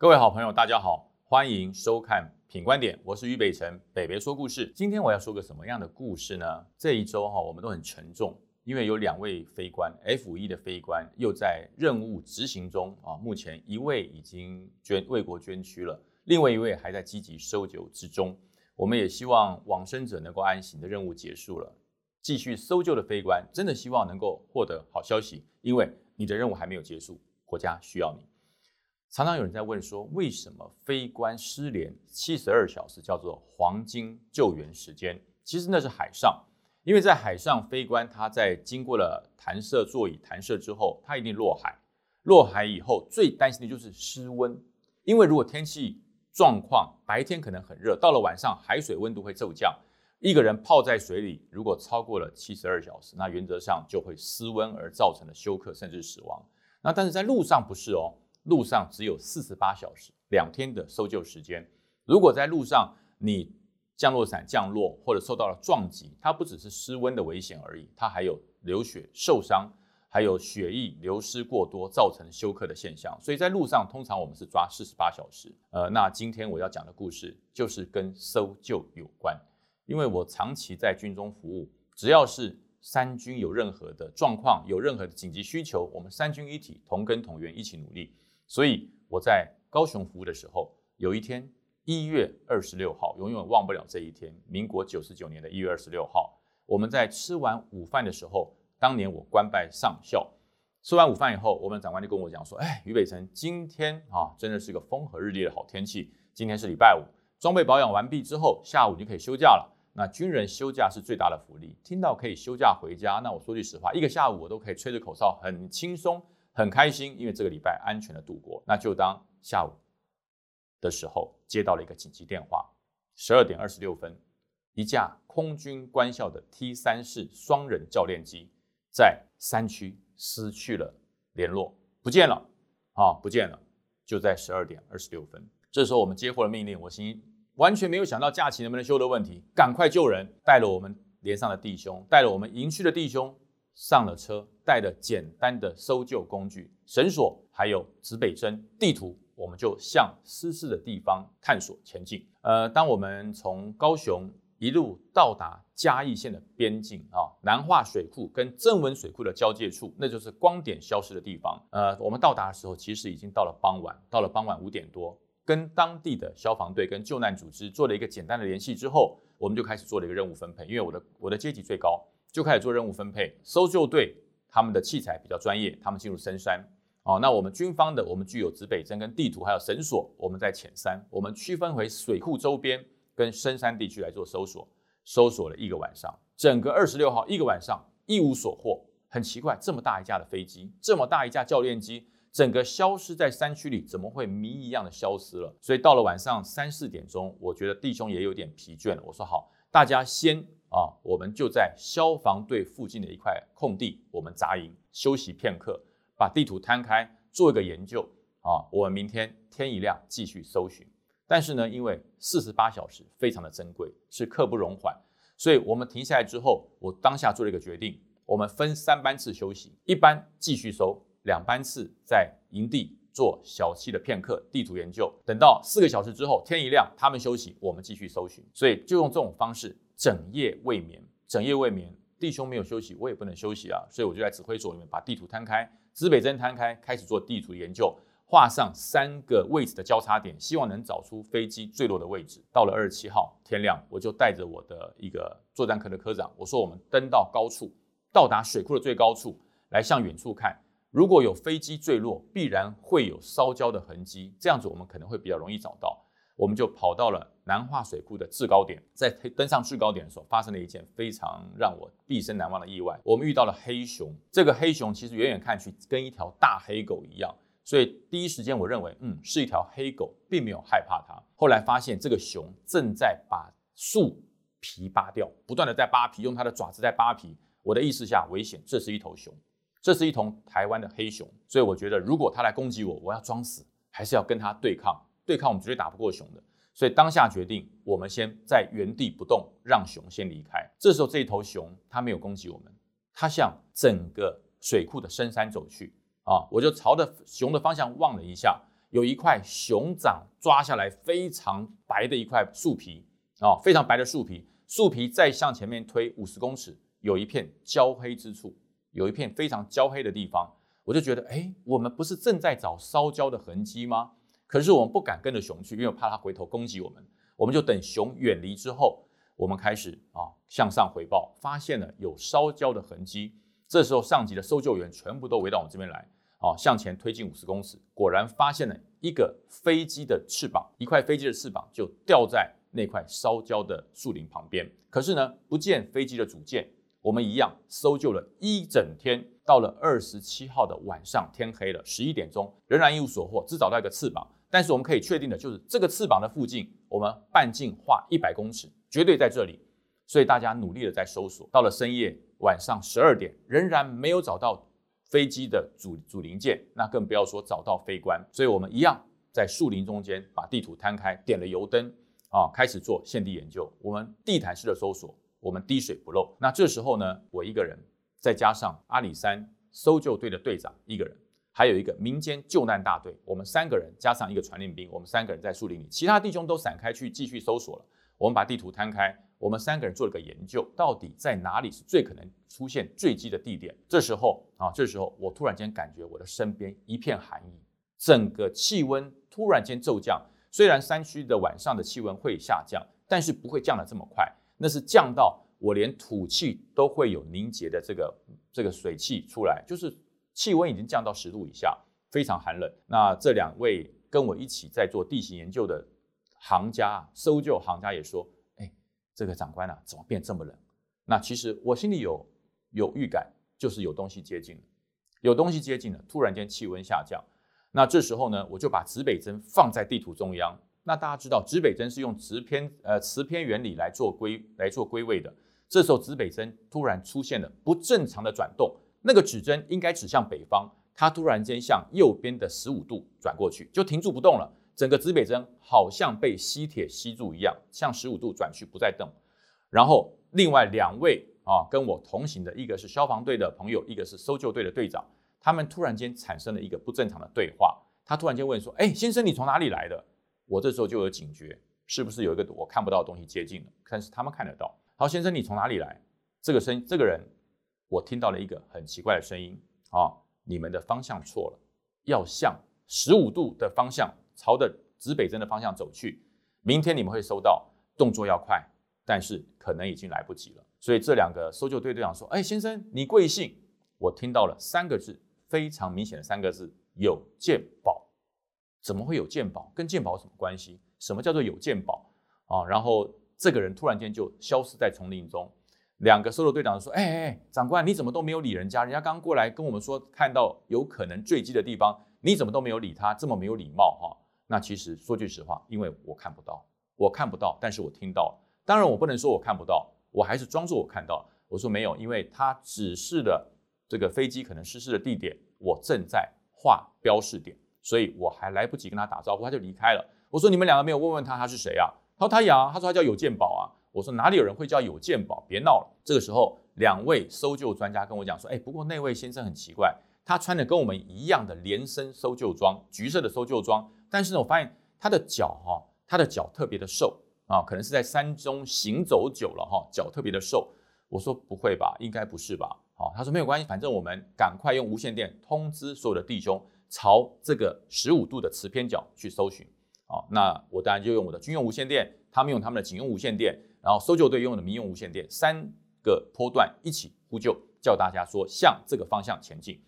各位好朋友，大家好，欢迎收看《品观点》，我是于北辰，北北说故事。今天我要说个什么样的故事呢？这一周哈，我们都很沉重，因为有两位飞官，F 一的飞官又在任务执行中啊。目前一位已经捐为国捐躯了，另外一位还在积极搜救之中。我们也希望往生者能够安息，的任务结束了，继续搜救的飞官真的希望能够获得好消息，因为你的任务还没有结束，国家需要你。常常有人在问说，为什么飞官失联七十二小时叫做黄金救援时间？其实那是海上，因为在海上飞官他在经过了弹射座椅弹射之后，他一定落海。落海以后最担心的就是失温，因为如果天气状况白天可能很热，到了晚上海水温度会骤降，一个人泡在水里如果超过了七十二小时，那原则上就会失温而造成的休克甚至死亡。那但是在路上不是哦。路上只有四十八小时，两天的搜救时间。如果在路上你降落伞降落或者受到了撞击，它不只是失温的危险而已，它还有流血受伤，还有血液流失过多造成休克的现象。所以在路上通常我们是抓四十八小时。呃，那今天我要讲的故事就是跟搜救有关，因为我长期在军中服务，只要是三军有任何的状况，有任何的紧急需求，我们三军一体同根同源，一起努力。所以我在高雄服务的时候，有一天一月二十六号，永远忘不了这一天。民国九十九年的一月二十六号，我们在吃完午饭的时候，当年我官拜上校。吃完午饭以后，我们长官就跟我讲说：“哎，于北辰，今天啊，真的是个风和日丽的好天气。今天是礼拜五，装备保养完毕之后，下午就可以休假了。那军人休假是最大的福利。听到可以休假回家，那我说句实话，一个下午我都可以吹着口哨，很轻松。”很开心，因为这个礼拜安全的度过。那就当下午的时候接到了一个紧急电话，十二点二十六分，一架空军官校的 T 三式双人教练机在山区失去了联络，不见了啊，不见了！就在十二点二十六分，这时候我们接获了命令，我心完全没有想到假期能不能休的问题，赶快救人，带了我们连上的弟兄，带了我们营区的弟兄。上了车，带着简单的搜救工具、绳索，还有指北针、地图，我们就向失事的地方探索前进。呃，当我们从高雄一路到达嘉义县的边境啊，南化水库跟正文水库的交界处，那就是光点消失的地方。呃，我们到达的时候，其实已经到了傍晚，到了傍晚五点多，跟当地的消防队跟救难组织做了一个简单的联系之后，我们就开始做了一个任务分配，因为我的我的阶级最高。就开始做任务分配，搜救队他们的器材比较专业，他们进入深山。哦，那我们军方的，我们具有指北针跟地图，还有绳索，我们在浅山，我们区分为水库周边跟深山地区来做搜索。搜索了一个晚上，整个二十六号一个晚上一无所获。很奇怪，这么大一架的飞机，这么大一架教练机，整个消失在山区里，怎么会谜一样的消失了？所以到了晚上三四点钟，我觉得弟兄也有点疲倦了。我说好，大家先。啊，我们就在消防队附近的一块空地，我们扎营休息片刻，把地图摊开做一个研究。啊，我们明天天一亮继续搜寻。但是呢，因为四十八小时非常的珍贵，是刻不容缓，所以我们停下来之后，我当下做了一个决定，我们分三班次休息，一班继续搜，两班次在营地做小憩的片刻，地图研究。等到四个小时之后，天一亮，他们休息，我们继续搜寻。所以就用这种方式。整夜未眠，整夜未眠，弟兄没有休息，我也不能休息啊，所以我就在指挥所里面把地图摊开，指北针摊开，开始做地图研究，画上三个位置的交叉点，希望能找出飞机坠落的位置。到了二十七号天亮，我就带着我的一个作战科的科长，我说我们登到高处，到达水库的最高处，来向远处看，如果有飞机坠落，必然会有烧焦的痕迹，这样子我们可能会比较容易找到。我们就跑到了南化水库的制高点，在登上制高点的时候，发生了一件非常让我毕生难忘的意外。我们遇到了黑熊，这个黑熊其实远远看去跟一条大黑狗一样，所以第一时间我认为，嗯，是一条黑狗，并没有害怕它。后来发现这个熊正在把树皮扒掉，不断的在扒皮，用它的爪子在扒皮。我的意识下，危险，这是一头熊，这是一头台湾的黑熊，所以我觉得如果它来攻击我，我要装死，还是要跟它对抗。对抗我们绝对打不过熊的，所以当下决定，我们先在原地不动，让熊先离开。这时候这一头熊它没有攻击我们，它向整个水库的深山走去啊！我就朝着熊的方向望了一下，有一块熊掌抓下来非常白的一块树皮啊，非常白的树皮，树皮再向前面推五十公尺，有一片焦黑之处，有一片非常焦黑的地方，我就觉得，哎，我们不是正在找烧焦的痕迹吗？可是我们不敢跟着熊去，因为怕它回头攻击我们，我们就等熊远离之后，我们开始啊向上回报，发现了有烧焦的痕迹。这时候上级的搜救员全部都围到我们这边来，啊，向前推进五十公尺，果然发现了一个飞机的翅膀，一块飞机的翅膀就掉在那块烧焦的树林旁边。可是呢，不见飞机的主件，我们一样搜救了一整天，到了二十七号的晚上，天黑了，十一点钟，仍然一无所获，只找到一个翅膀。但是我们可以确定的就是，这个翅膀的附近，我们半径画一百公尺，绝对在这里。所以大家努力的在搜索，到了深夜。晚上十二点仍然没有找到飞机的主主零件，那更不要说找到飞官。所以我们一样在树林中间把地图摊开，点了油灯啊，开始做现地研究。我们地毯式的搜索，我们滴水不漏。那这时候呢，我一个人，再加上阿里山搜救队的队长一个人，还有一个民间救难大队，我们三个人加上一个传令兵，我们三个人在树林里，其他弟兄都散开去继续搜索了。我们把地图摊开。我们三个人做了个研究，到底在哪里是最可能出现坠机的地点？这时候啊，这时候我突然间感觉我的身边一片寒意，整个气温突然间骤降。虽然山区的晚上的气温会下降，但是不会降得这么快，那是降到我连吐气都会有凝结的这个这个水汽出来，就是气温已经降到十度以下，非常寒冷。那这两位跟我一起在做地形研究的行家、搜救行家也说。哎这个长官啊，怎么变这么冷？那其实我心里有有预感，就是有东西接近了，有东西接近了。突然间气温下降，那这时候呢，我就把指北针放在地图中央。那大家知道，指北针是用磁偏呃磁偏原理来做归来做归位的。这时候指北针突然出现了不正常的转动，那个指针应该指向北方，它突然间向右边的十五度转过去，就停住不动了。整个指北针好像被吸铁吸住一样，向十五度转去，不再动。然后另外两位啊，跟我同行的一个是消防队的朋友，一个是搜救队的队长，他们突然间产生了一个不正常的对话。他突然间问说：“哎，先生，你从哪里来的？”我这时候就有警觉，是不是有一个我看不到的东西接近了？但是他们看得到。好，先生，你从哪里来？这个声，这个人，我听到了一个很奇怪的声音啊，你们的方向错了，要向十五度的方向。朝着指北针的方向走去，明天你们会收到，动作要快，但是可能已经来不及了。所以这两个搜救队队长说：“哎，先生，你贵姓？”我听到了三个字，非常明显的三个字：有鉴宝。怎么会有鉴宝？跟鉴宝有什么关系？什么叫做有鉴宝啊？然后这个人突然间就消失在丛林中。两个搜救队长说：“哎哎哎，长官，你怎么都没有理人家？人家刚过来跟我们说看到有可能坠机的地方，你怎么都没有理他？这么没有礼貌哈！”那其实说句实话，因为我看不到，我看不到，但是我听到。当然，我不能说我看不到，我还是装作我看到。我说没有，因为他指示的这个飞机可能失事的地点，我正在画标示点，所以我还来不及跟他打招呼，他就离开了。我说你们两个没有问问他他是谁啊？他说他呀，他说他叫有鉴宝啊。我说哪里有人会叫有鉴宝？别闹了。这个时候，两位搜救专家跟我讲说，哎，不过那位先生很奇怪，他穿的跟我们一样的连身搜救装，橘色的搜救装。但是呢，我发现他的脚哈，他的脚特别的瘦啊，可能是在山中行走久了哈，脚特别的瘦。我说不会吧，应该不是吧？好，他说没有关系，反正我们赶快用无线电通知所有的弟兄，朝这个十五度的磁偏角去搜寻。啊，那我当然就用我的军用无线电，他们用他们的警用无线电，然后搜救队用的民用无线电，三个波段一起呼救，叫大家说向这个方向前进。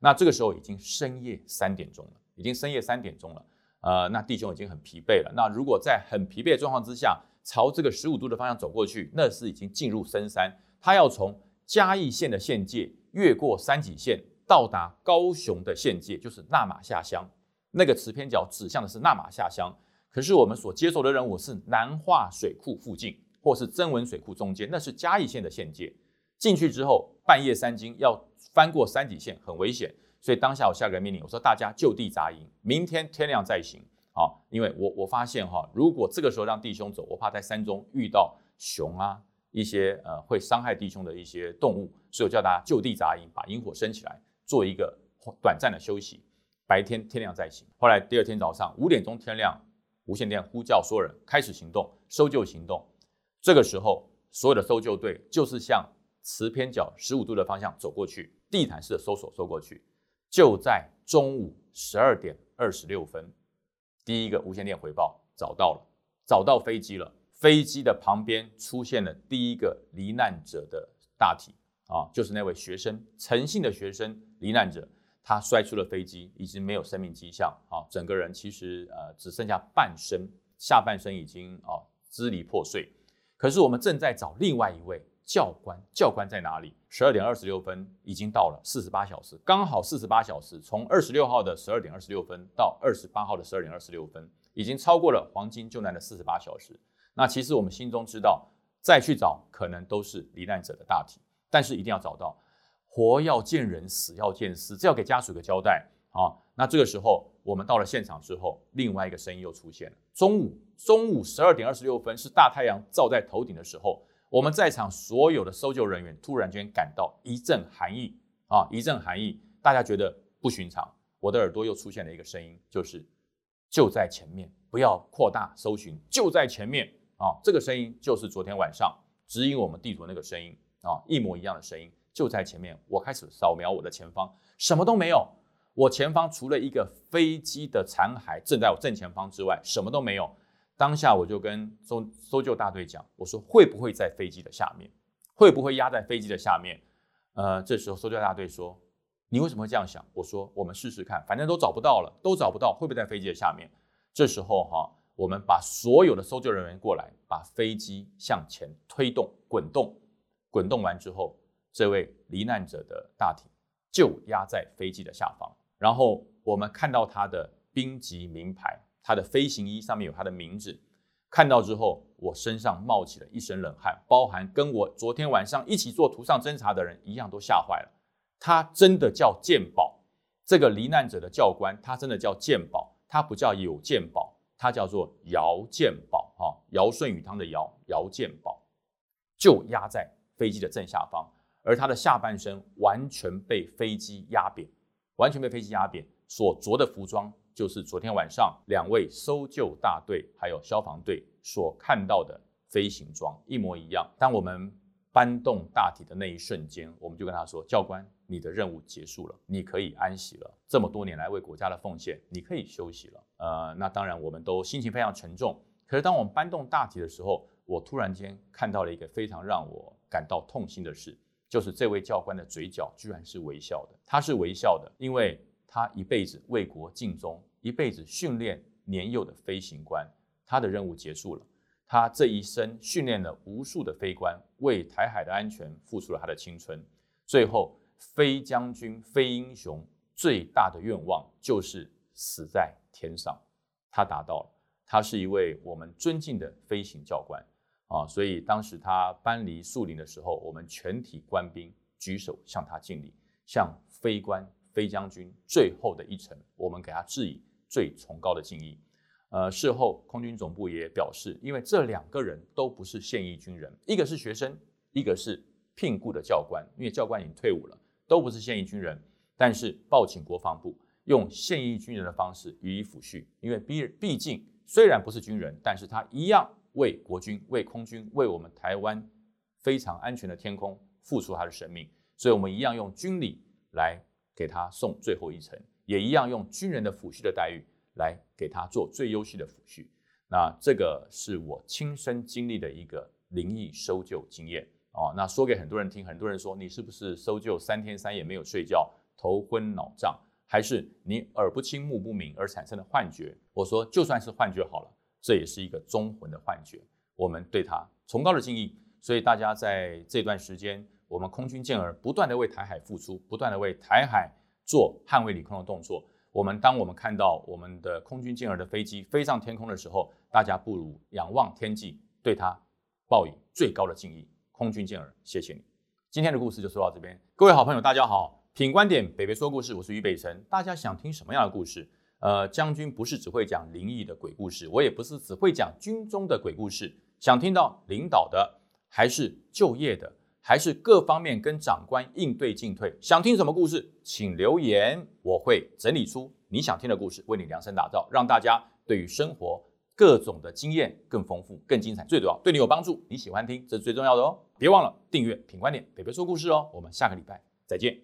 那这个时候已经深夜三点钟了，已经深夜三点钟了。呃，那弟兄已经很疲惫了。那如果在很疲惫的状况之下，朝这个十五度的方向走过去，那是已经进入深山。他要从嘉义县的县界越过三脊线，到达高雄的县界，就是纳马下乡。那个磁偏角指向的是纳马下乡。可是我们所接受的任务是南化水库附近，或是增文水库中间，那是嘉义县的县界。进去之后，半夜三更要翻过三井县，很危险。所以当下我下个命令，我说大家就地扎营，明天天亮再行。啊，因为我我发现哈，如果这个时候让弟兄走，我怕在山中遇到熊啊，一些呃会伤害弟兄的一些动物，所以我叫大家就地扎营，把营火升起来，做一个短暂的休息。白天天亮再行。后来第二天早上五点钟天亮，无线电呼叫所有人开始行动，搜救行动。这个时候，所有的搜救队就是向磁偏角十五度的方向走过去，地毯式的搜索搜过去。就在中午十二点二十六分，第一个无线电回报找到了，找到飞机了。飞机的旁边出现了第一个罹难者的大体啊，就是那位学生，诚信的学生罹难者，他摔出了飞机，已经没有生命迹象啊，整个人其实呃只剩下半身，下半身已经啊支离破碎。可是我们正在找另外一位教官，教官在哪里？十二点二十六分已经到了四十八小时，刚好四十八小时，从二十六号的十二点二十六分到二十八号的十二点二十六分，已经超过了黄金救难的四十八小时。那其实我们心中知道，再去找可能都是罹难者的大体，但是一定要找到，活要见人，死要见尸，这要给家属一个交代啊。那这个时候我们到了现场之后，另外一个声音又出现了。中午中午十二点二十六分是大太阳照在头顶的时候，我们在场所有的搜救人员突然间感到一阵寒意啊，一阵寒意，大家觉得不寻常。我的耳朵又出现了一个声音，就是就在前面，不要扩大搜寻，就在前面。啊，这个声音就是昨天晚上指引我们地图那个声音啊，一模一样的声音就在前面。我开始扫描我的前方，什么都没有。我前方除了一个飞机的残骸正在我正前方之外，什么都没有。当下我就跟搜搜救大队讲，我说会不会在飞机的下面？会不会压在飞机的下面？呃，这时候搜救大队说，你为什么会这样想？我说我们试试看，反正都找不到了，都找不到，会不会在飞机的下面？这时候哈。我们把所有的搜救人员过来，把飞机向前推动、滚动。滚动完之后，这位罹难者的大体就压在飞机的下方。然后我们看到他的兵籍名牌，他的飞行衣上面有他的名字。看到之后，我身上冒起了一身冷汗，包含跟我昨天晚上一起做图上侦查的人一样都吓坏了。他真的叫鉴宝，这个罹难者的教官，他真的叫鉴宝，他不叫有鉴宝。他叫做姚鉴宝，哈，尧舜禹汤的尧，姚鉴宝，就压在飞机的正下方，而他的下半身完全被飞机压扁，完全被飞机压扁，所着的服装就是昨天晚上两位搜救大队还有消防队所看到的飞行装，一模一样。当我们搬动大体的那一瞬间，我们就跟他说：“教官。”你的任务结束了，你可以安息了。这么多年来为国家的奉献，你可以休息了。呃，那当然，我们都心情非常沉重。可是当我们搬动大体的时候，我突然间看到了一个非常让我感到痛心的事，就是这位教官的嘴角居然是微笑的。他是微笑的，因为他一辈子为国尽忠，一辈子训练年幼的飞行官，他的任务结束了。他这一生训练了无数的飞官，为台海的安全付出了他的青春，最后。飞将军、飞英雄最大的愿望就是死在天上，他达到了。他是一位我们尊敬的飞行教官啊，所以当时他搬离树林的时候，我们全体官兵举手向他敬礼，向飞官、飞将军最后的一程，我们给他致以最崇高的敬意。呃，事后空军总部也表示，因为这两个人都不是现役军人，一个是学生，一个是聘雇的教官，因为教官已经退伍了。都不是现役军人，但是报请国防部用现役军人的方式予以抚恤，因为毕毕竟虽然不是军人，但是他一样为国军、为空军、为我们台湾非常安全的天空付出他的生命，所以我们一样用军礼来给他送最后一程，也一样用军人的抚恤的待遇来给他做最优秀的抚恤。那这个是我亲身经历的一个灵异搜救经验。哦，那说给很多人听，很多人说你是不是搜救三天三夜没有睡觉，头昏脑胀，还是你耳不清目不明而产生的幻觉？我说就算是幻觉好了，这也是一个忠魂的幻觉，我们对他崇高的敬意。所以大家在这段时间，我们空军健儿不断的为台海付出，不断的为台海做捍卫领空的动作。我们当我们看到我们的空军健儿的飞机飞上天空的时候，大家不如仰望天际，对他报以最高的敬意。空军健儿，谢谢你。今天的故事就说到这边。各位好朋友，大家好，品观点，北北说故事，我是于北辰。大家想听什么样的故事？呃，将军不是只会讲灵异的鬼故事，我也不是只会讲军中的鬼故事。想听到领导的，还是就业的，还是各方面跟长官应对进退？想听什么故事，请留言，我会整理出你想听的故事，为你量身打造，让大家对于生活各种的经验更丰富、更精彩，最主要对你有帮助，你喜欢听，这是最重要的哦。别忘了订阅品观点，北北说故事哦。我们下个礼拜再见。